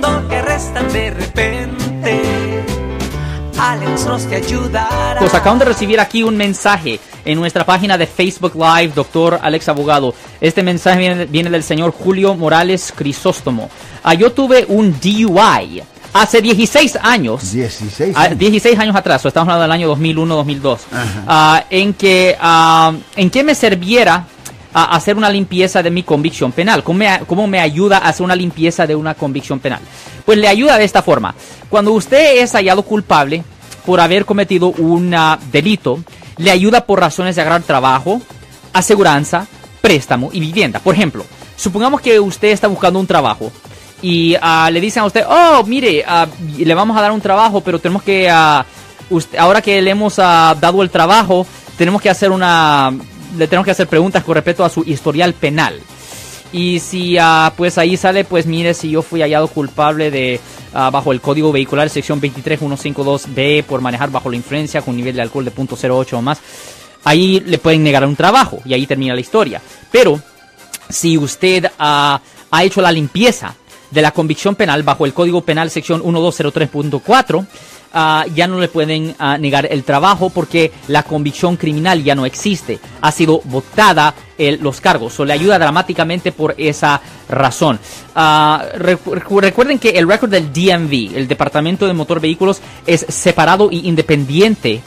cuando te arrestan de repente. Alex Cross te ayudará. Pues acaban de recibir aquí un mensaje en nuestra página de Facebook Live, doctor Alex Abogado. Este mensaje viene, viene del señor Julio Morales Crisóstomo. Ah, yo tuve un DUI hace 16 años. 16 Ah, años. 16 años atrás, o estamos hablando del año 2001-2002, Ajá. ah, en que ah, en que me serviera a hacer una limpieza de mi convicción penal. ¿Cómo me, ¿Cómo me ayuda a hacer una limpieza de una convicción penal? Pues le ayuda de esta forma. Cuando usted es hallado culpable por haber cometido un ah, delito, le ayuda por razones de agarrar trabajo, aseguranza, préstamo y vivienda. Por ejemplo, supongamos que usted está buscando un trabajo y ah, le dicen a usted, oh, mire, ah, le vamos a dar un trabajo, pero tenemos que, ah, ahora que le hemos dado el trabajo, tenemos que hacer una, le tenemos que hacer preguntas con respecto a su historial penal. Y si ah, pues ahí sale, pues mire, si yo fui hallado culpable de ah, bajo el código vehicular sección 23152B por manejar bajo la influencia con nivel de alcohol de .08 o más, ahí le pueden negar un trabajo y ahí termina la historia. Pero si usted ah, ha hecho la limpieza de la convicción penal bajo el Código Penal sección 1203.4, ah, ya no le pueden ah, negar el trabajo porque la convicción criminal ya no existe. Ha sido votada los cargos. O le ayuda dramáticamente por esa razón. Ah, recu- recu- recuerden que el récord del DMV, el Departamento de Motor Vehículos, es separado y independiente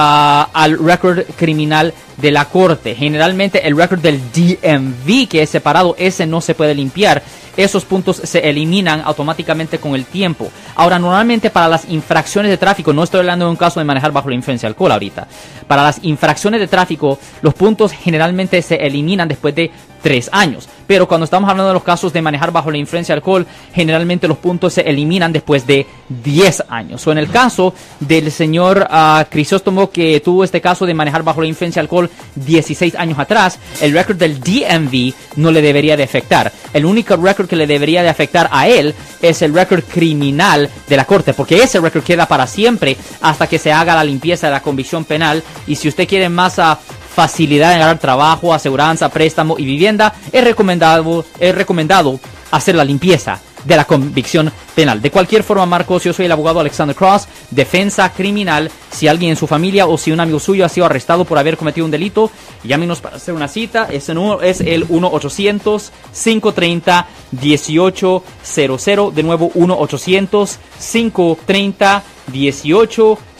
al récord criminal de la corte. Generalmente el récord del DMV que es separado, ese no se puede limpiar. Esos puntos se eliminan automáticamente con el tiempo. Ahora, normalmente para las infracciones de tráfico, no estoy hablando de un caso de manejar bajo la influencia de alcohol ahorita. Para las infracciones de tráfico, los puntos generalmente se eliminan después de tres años. Pero cuando estamos hablando de los casos de manejar bajo la influencia de alcohol, generalmente los puntos se eliminan después de 10 años. O en el caso del señor ah, Crisóstomo que tuvo este caso de manejar bajo la influencia de alcohol 16 años atrás, el récord del DMV no le debería de afectar. El único récord que le debería de afectar a él es el récord criminal de la corte, porque ese récord queda para siempre hasta que se haga la limpieza de la convicción penal. Y si usted quiere más ah, facilidad en ganar trabajo, aseguranza, préstamo y vivienda, es recomendado, es recomendado hacer la limpieza de la convicción penal. De cualquier forma, Marcos, yo soy el abogado Alexander Cross, defensa criminal. Si alguien en su familia o si un amigo suyo ha sido arrestado por haber cometido un delito, llámenos para hacer una cita. Ese número es el 1-800-530-1800. De nuevo, 1-800-530-1800.